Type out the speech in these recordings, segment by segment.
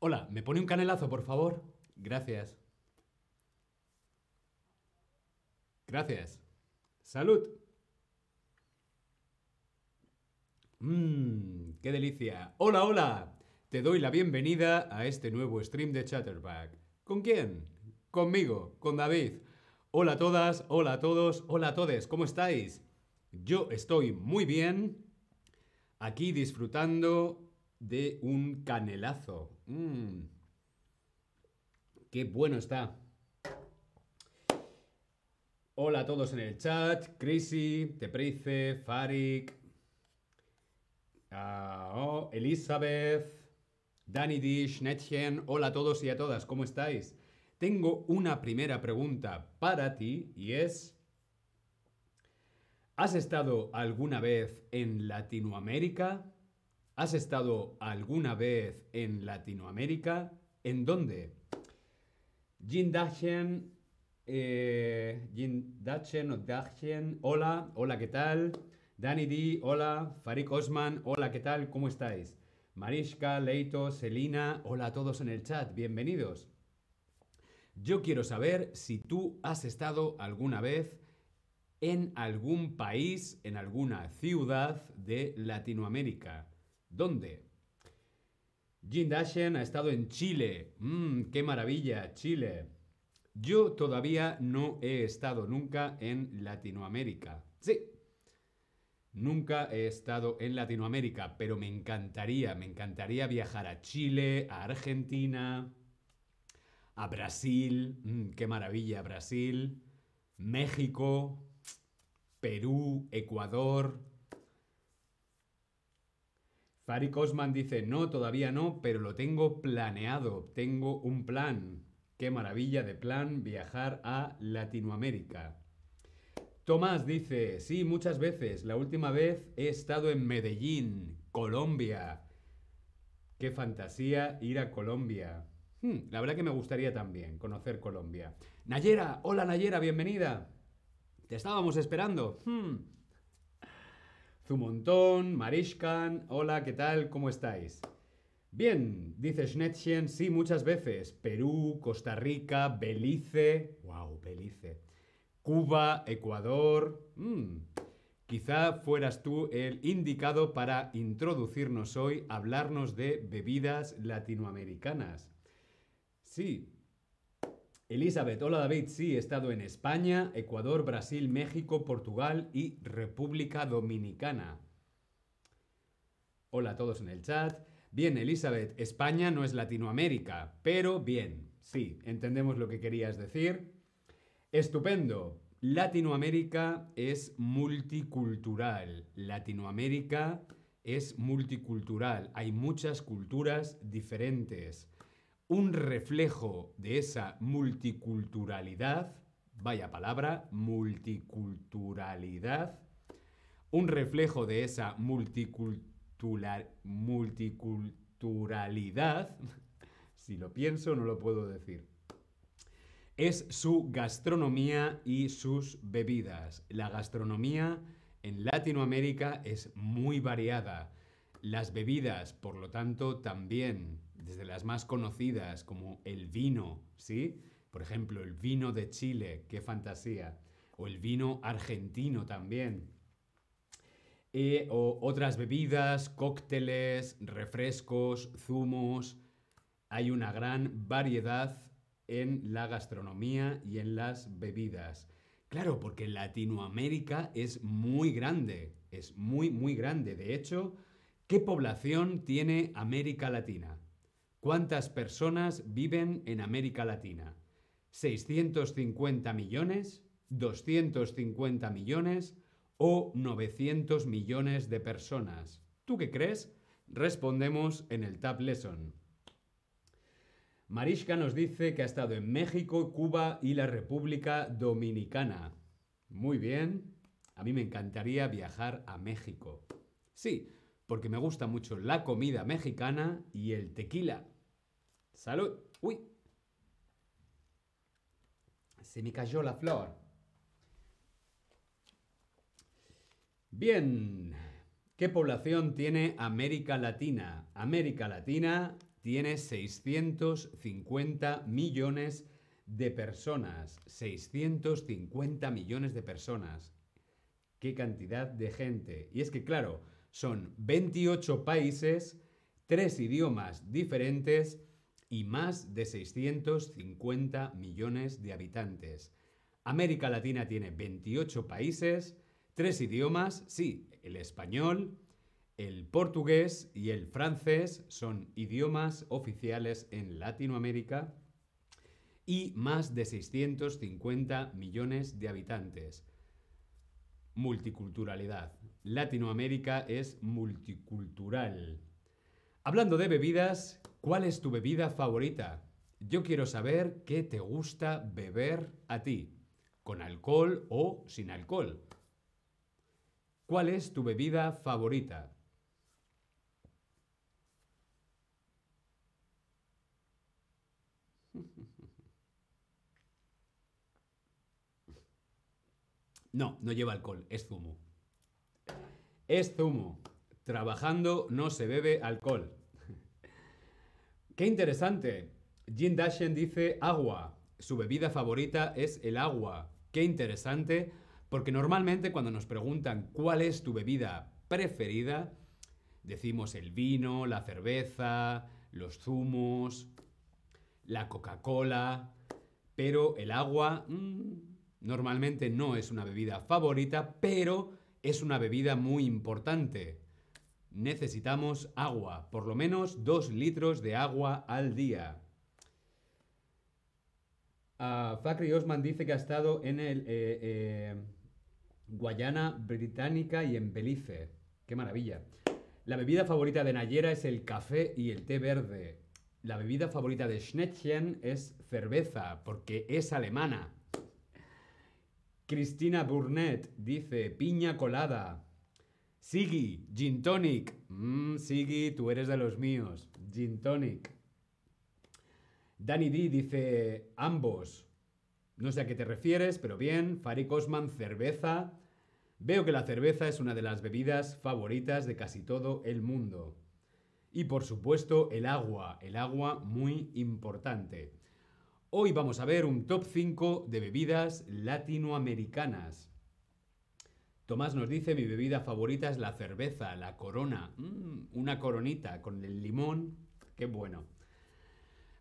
Hola, ¿me pone un canelazo, por favor? Gracias. Gracias. Salud. Mmm, qué delicia. Hola, hola. Te doy la bienvenida a este nuevo stream de Chatterback. ¿Con quién? Conmigo, con David. Hola a todas, hola a todos, hola a todos, ¿cómo estáis? Yo estoy muy bien, aquí disfrutando de un canelazo. Mmm. Qué bueno está. Hola a todos en el chat. Chrissy, Teprice, Farik, ah, oh, Elizabeth, Danny Dish, Netchen. Hola a todos y a todas, ¿cómo estáis? Tengo una primera pregunta para ti y es... ¿Has estado alguna vez en Latinoamérica? ¿Has estado alguna vez en Latinoamérica? ¿En dónde? Jin Dachen, eh, Jin Dachen o Dachen, hola, hola, ¿qué tal? Dani D, hola, Farik Osman, hola, ¿qué tal? ¿Cómo estáis? Marishka, Leito, Selina, hola a todos en el chat, bienvenidos. Yo quiero saber si tú has estado alguna vez en algún país, en alguna ciudad de Latinoamérica. ¿Dónde? Jin Dashen ha estado en Chile. Mmm, qué maravilla, Chile. Yo todavía no he estado nunca en Latinoamérica. Sí. Nunca he estado en Latinoamérica, pero me encantaría, me encantaría viajar a Chile, a Argentina, a Brasil. Mmm, qué maravilla, Brasil. México, Perú, Ecuador. Farik Osman dice, no, todavía no, pero lo tengo planeado, tengo un plan. Qué maravilla de plan viajar a Latinoamérica. Tomás dice, sí, muchas veces. La última vez he estado en Medellín, Colombia. Qué fantasía ir a Colombia. Hmm, la verdad que me gustaría también conocer Colombia. Nayera, hola Nayera, bienvenida. Te estábamos esperando. Hmm. Zumontón, Marishkan, hola, ¿qué tal? ¿Cómo estáis? Bien, dice Schnettchen, sí, muchas veces. Perú, Costa Rica, Belice, wow, Belice, Cuba, Ecuador. Mm. Quizá fueras tú el indicado para introducirnos hoy, hablarnos de bebidas latinoamericanas. Sí, Elizabeth, hola David, sí, he estado en España, Ecuador, Brasil, México, Portugal y República Dominicana. Hola a todos en el chat. Bien, Elizabeth, España no es Latinoamérica, pero bien, sí, entendemos lo que querías decir. Estupendo. Latinoamérica es multicultural. Latinoamérica es multicultural. Hay muchas culturas diferentes un reflejo de esa multiculturalidad, vaya palabra, multiculturalidad, un reflejo de esa multiculturalidad, si lo pienso no lo puedo decir, es su gastronomía y sus bebidas. La gastronomía en Latinoamérica es muy variada. Las bebidas, por lo tanto, también desde las más conocidas como el vino, ¿sí? Por ejemplo, el vino de Chile, qué fantasía. O el vino argentino también. Eh, o otras bebidas, cócteles, refrescos, zumos. Hay una gran variedad en la gastronomía y en las bebidas. Claro, porque Latinoamérica es muy grande, es muy, muy grande. De hecho, ¿qué población tiene América Latina? ¿Cuántas personas viven en América Latina? ¿650 millones? ¿250 millones? ¿O 900 millones de personas? ¿Tú qué crees? Respondemos en el Tab Lesson. Marishka nos dice que ha estado en México, Cuba y la República Dominicana. Muy bien. A mí me encantaría viajar a México. Sí, porque me gusta mucho la comida mexicana y el tequila. Salud. Uy. Se me cayó la flor. Bien. ¿Qué población tiene América Latina? América Latina tiene 650 millones de personas. 650 millones de personas. Qué cantidad de gente. Y es que, claro, son 28 países, tres idiomas diferentes y más de 650 millones de habitantes. América Latina tiene 28 países, tres idiomas, sí, el español, el portugués y el francés son idiomas oficiales en Latinoamérica y más de 650 millones de habitantes. Multiculturalidad. Latinoamérica es multicultural. Hablando de bebidas, ¿cuál es tu bebida favorita? Yo quiero saber qué te gusta beber a ti, con alcohol o sin alcohol. ¿Cuál es tu bebida favorita? No, no lleva alcohol, es zumo. Es zumo. Trabajando no se bebe alcohol. Qué interesante. Jin Dashen dice agua. Su bebida favorita es el agua. Qué interesante, porque normalmente cuando nos preguntan cuál es tu bebida preferida, decimos el vino, la cerveza, los zumos, la Coca-Cola, pero el agua mm, normalmente no es una bebida favorita, pero es una bebida muy importante. Necesitamos agua, por lo menos dos litros de agua al día. Uh, Fakri Osman dice que ha estado en el eh, eh, Guayana Británica y en Belice. ¡Qué maravilla! La bebida favorita de Nayera es el café y el té verde. La bebida favorita de Schnettchen es cerveza, porque es alemana. Cristina Burnett dice piña colada. Sigi, gin tonic. Mmm, tú eres de los míos. Gin tonic. Danny D dice ambos. No sé a qué te refieres, pero bien. Farik Osman, cerveza. Veo que la cerveza es una de las bebidas favoritas de casi todo el mundo. Y por supuesto el agua, el agua muy importante. Hoy vamos a ver un top 5 de bebidas latinoamericanas. Tomás nos dice mi bebida favorita es la cerveza, la corona. Mm, una coronita con el limón, qué bueno.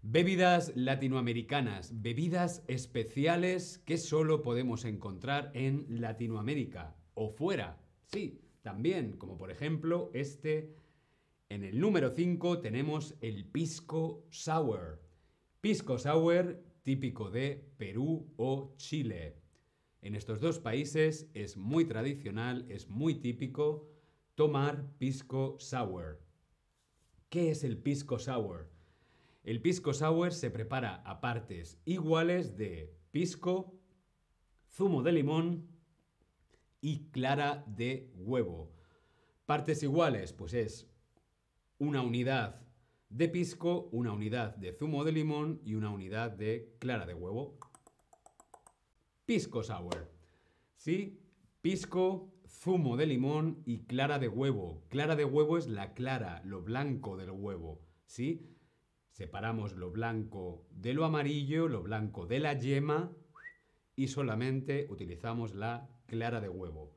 Bebidas latinoamericanas, bebidas especiales que solo podemos encontrar en Latinoamérica o fuera. Sí, también, como por ejemplo este en el número 5 tenemos el pisco sour. Pisco sour típico de Perú o Chile. En estos dos países es muy tradicional, es muy típico tomar pisco sour. ¿Qué es el pisco sour? El pisco sour se prepara a partes iguales de pisco, zumo de limón y clara de huevo. Partes iguales, pues es una unidad de pisco, una unidad de zumo de limón y una unidad de clara de huevo. Pisco sour. ¿Sí? Pisco, zumo de limón y clara de huevo. Clara de huevo es la clara, lo blanco del huevo. ¿Sí? Separamos lo blanco de lo amarillo, lo blanco de la yema y solamente utilizamos la clara de huevo.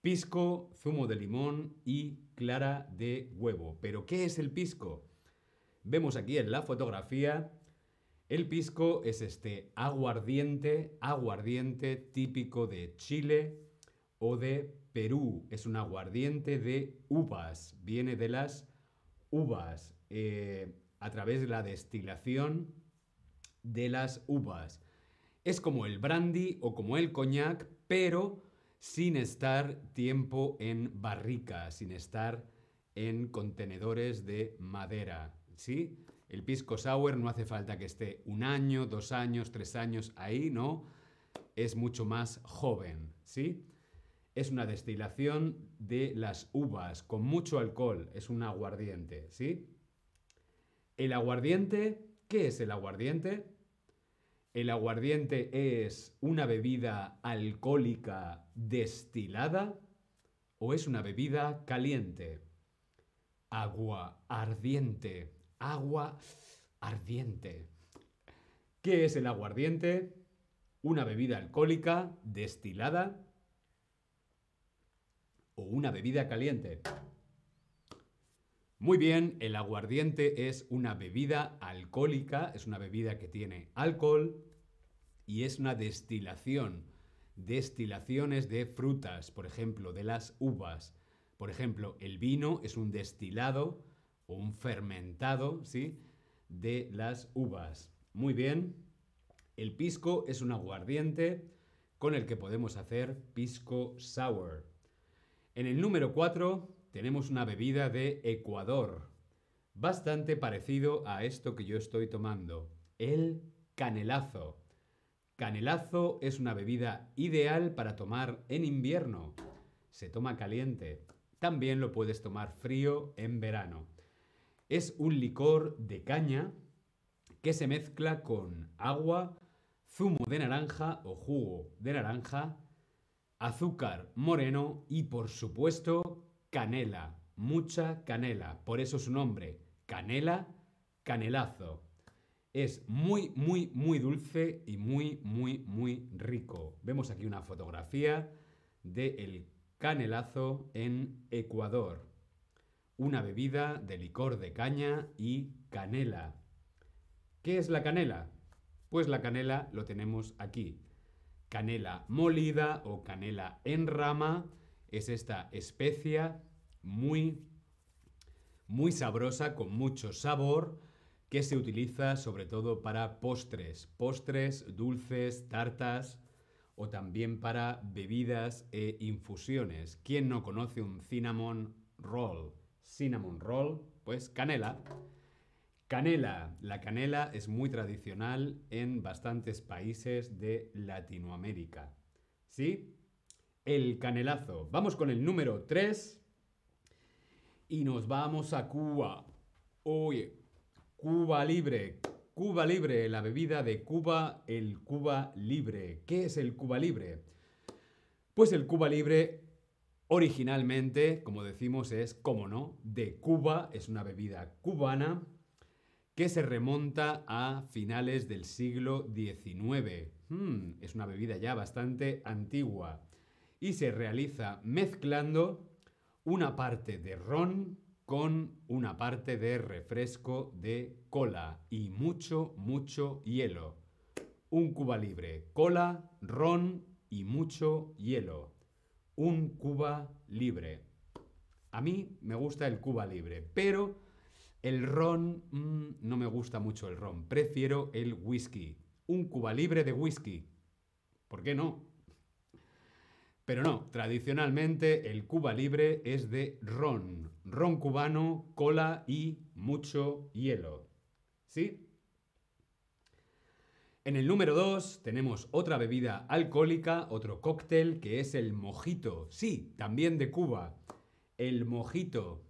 Pisco, zumo de limón y clara de huevo. ¿Pero qué es el pisco? Vemos aquí en la fotografía, el pisco es este aguardiente, aguardiente típico de Chile o de Perú. Es un aguardiente de uvas, viene de las uvas eh, a través de la destilación de las uvas. Es como el brandy o como el coñac, pero sin estar tiempo en barrica, sin estar en contenedores de madera. ¿Sí? El pisco sour no hace falta que esté un año, dos años, tres años ahí, ¿no? Es mucho más joven, ¿sí? Es una destilación de las uvas con mucho alcohol, es un aguardiente, ¿sí? El aguardiente, ¿qué es el aguardiente? ¿El aguardiente es una bebida alcohólica destilada o es una bebida caliente? Agua ardiente, agua ardiente. ¿Qué es el aguardiente? Una bebida alcohólica destilada o una bebida caliente. Muy bien, el aguardiente es una bebida alcohólica, es una bebida que tiene alcohol y es una destilación. Destilaciones de frutas, por ejemplo, de las uvas. Por ejemplo, el vino es un destilado un fermentado, ¿sí? De las uvas. Muy bien. El pisco es un aguardiente con el que podemos hacer pisco sour. En el número 4 tenemos una bebida de Ecuador, bastante parecido a esto que yo estoy tomando, el canelazo. Canelazo es una bebida ideal para tomar en invierno. Se toma caliente. También lo puedes tomar frío en verano. Es un licor de caña que se mezcla con agua, zumo de naranja o jugo de naranja, azúcar moreno y por supuesto canela, mucha canela, por eso su nombre, canela, canelazo. Es muy, muy, muy dulce y muy, muy, muy rico. Vemos aquí una fotografía del el canelazo en Ecuador. Una bebida de licor de caña y canela. ¿Qué es la canela? Pues la canela lo tenemos aquí. Canela molida o canela en rama es esta especia muy, muy sabrosa, con mucho sabor, que se utiliza sobre todo para postres, postres, dulces, tartas o también para bebidas e infusiones. ¿Quién no conoce un cinnamon roll? Cinnamon roll, pues canela. Canela. La canela es muy tradicional en bastantes países de Latinoamérica. ¿Sí? El canelazo. Vamos con el número 3 y nos vamos a Cuba. Oye, Cuba Libre. Cuba Libre, la bebida de Cuba, el Cuba Libre. ¿Qué es el Cuba Libre? Pues el Cuba Libre originalmente, como decimos, es, como no, de Cuba, es una bebida cubana que se remonta a finales del siglo XIX. Hmm, es una bebida ya bastante antigua y se realiza mezclando una parte de ron con una parte de refresco de cola y mucho, mucho hielo. Un Cuba libre, cola, ron y mucho hielo. Un Cuba libre. A mí me gusta el Cuba libre, pero el ron mm, no me gusta mucho el ron. Prefiero el whisky. Un Cuba libre de whisky. ¿Por qué no? Pero no, tradicionalmente el Cuba Libre es de ron, ron cubano, cola y mucho hielo. ¿Sí? En el número 2 tenemos otra bebida alcohólica, otro cóctel, que es el mojito. Sí, también de Cuba. El mojito.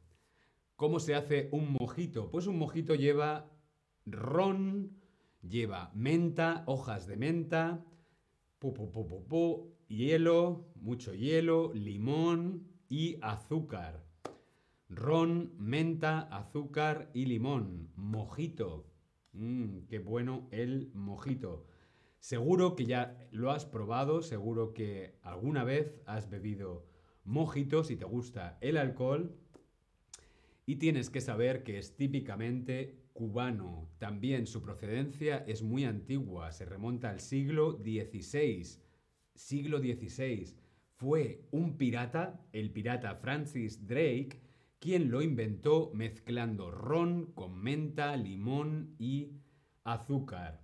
¿Cómo se hace un mojito? Pues un mojito lleva ron, lleva menta, hojas de menta, pu, pu, pu, hielo, mucho hielo, limón y azúcar. Ron, menta, azúcar y limón. Mojito. Mmm, qué bueno el mojito. Seguro que ya lo has probado, seguro que alguna vez has bebido mojito si te gusta el alcohol. Y tienes que saber que es típicamente cubano. También su procedencia es muy antigua, se remonta al siglo XVI siglo XVI, fue un pirata, el pirata Francis Drake, quien lo inventó mezclando ron con menta, limón y azúcar.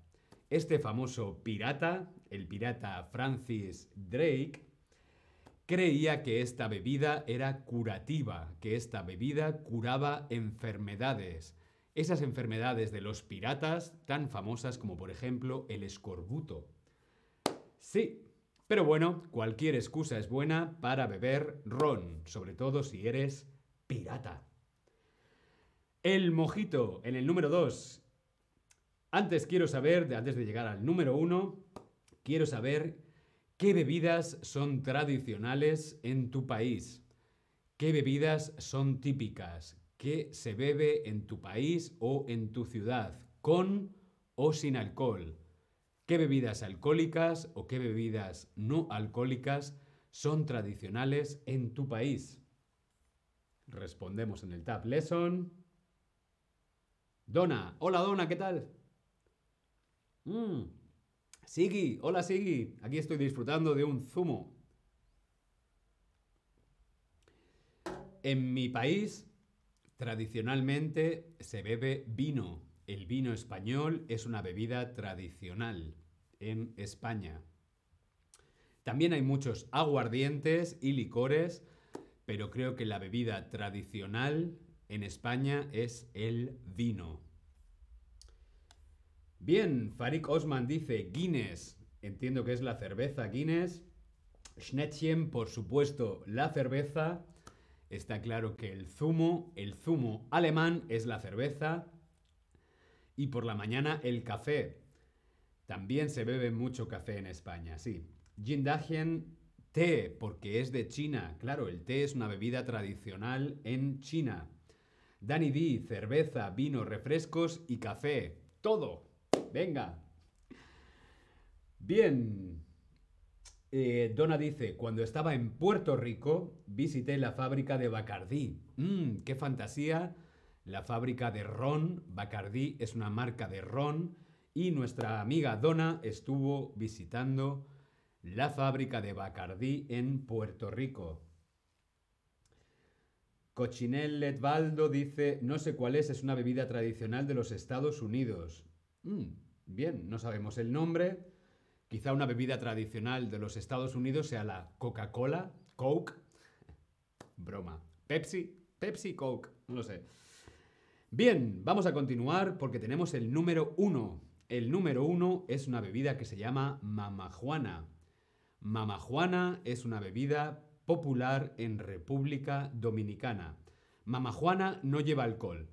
Este famoso pirata, el pirata Francis Drake, creía que esta bebida era curativa, que esta bebida curaba enfermedades. Esas enfermedades de los piratas tan famosas como por ejemplo el escorbuto. Sí, pero bueno, cualquier excusa es buena para beber ron, sobre todo si eres pirata. El mojito en el número 2. Antes quiero saber, antes de llegar al número 1, quiero saber qué bebidas son tradicionales en tu país. ¿Qué bebidas son típicas? que se bebe en tu país o en tu ciudad, con o sin alcohol. ¿Qué bebidas alcohólicas o qué bebidas no alcohólicas son tradicionales en tu país? Respondemos en el Tab Lesson. Donna, hola Donna, ¿qué tal? Mm. Hola Sigui, aquí estoy disfrutando de un zumo. En mi país, tradicionalmente se bebe vino. El vino español es una bebida tradicional en España. También hay muchos aguardientes y licores, pero creo que la bebida tradicional en España es el vino. Bien, Farik Osman dice Guinness. Entiendo que es la cerveza Guinness. Schnettchen, por supuesto, la cerveza. Está claro que el zumo, el zumo alemán es la cerveza. Y por la mañana el café. También se bebe mucho café en España, sí. Jindahien, porque es de China. Claro, el té es una bebida tradicional en China. Danny D, cerveza, vino, refrescos y café. Todo. Venga. Bien. Eh, Donna dice, cuando estaba en Puerto Rico, visité la fábrica de Bacardí. Mmm, qué fantasía. La fábrica de ron. Bacardí es una marca de ron. Y nuestra amiga Donna estuvo visitando la fábrica de Bacardí en Puerto Rico. Cochinel Letvaldo dice, no sé cuál es, es una bebida tradicional de los Estados Unidos. Mm, bien, no sabemos el nombre. Quizá una bebida tradicional de los Estados Unidos sea la Coca-Cola, Coke. Broma. Pepsi, Pepsi, Coke, no lo sé. Bien, vamos a continuar porque tenemos el número uno. El número uno es una bebida que se llama mamajuana. Mamajuana es una bebida popular en República Dominicana. Mamajuana no lleva alcohol.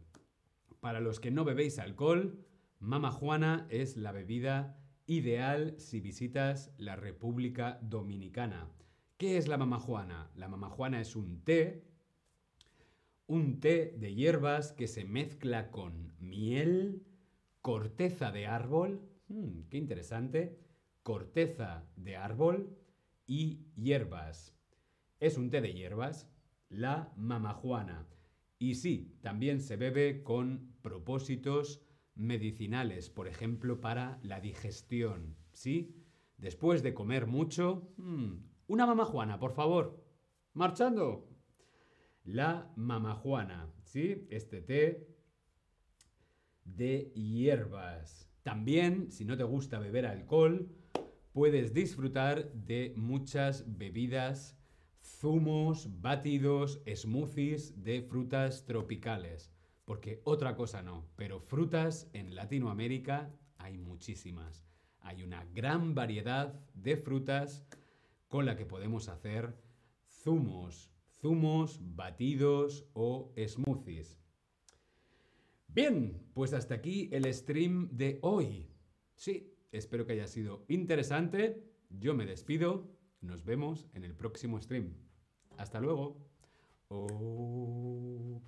Para los que no bebéis alcohol, Mamajuana es la bebida ideal si visitas la República Dominicana. ¿Qué es la mamajuana? La mamajuana es un té, un té de hierbas que se mezcla con miel, corteza de árbol, hmm, qué interesante, corteza de árbol y hierbas. Es un té de hierbas, la mamajuana. Y sí, también se bebe con propósitos medicinales, por ejemplo, para la digestión. ¿Sí? Después de comer mucho, hmm, una mamajuana, por favor. Marchando. La mamajuana, ¿sí? Este té de hierbas. También, si no te gusta beber alcohol, puedes disfrutar de muchas bebidas, zumos, batidos, smoothies de frutas tropicales. Porque otra cosa no, pero frutas en Latinoamérica hay muchísimas. Hay una gran variedad de frutas con la que podemos hacer zumos, zumos, batidos o smoothies. Bien, pues hasta aquí el stream de hoy. Sí, espero que haya sido interesante. Yo me despido. Nos vemos en el próximo stream. Hasta luego. Oh,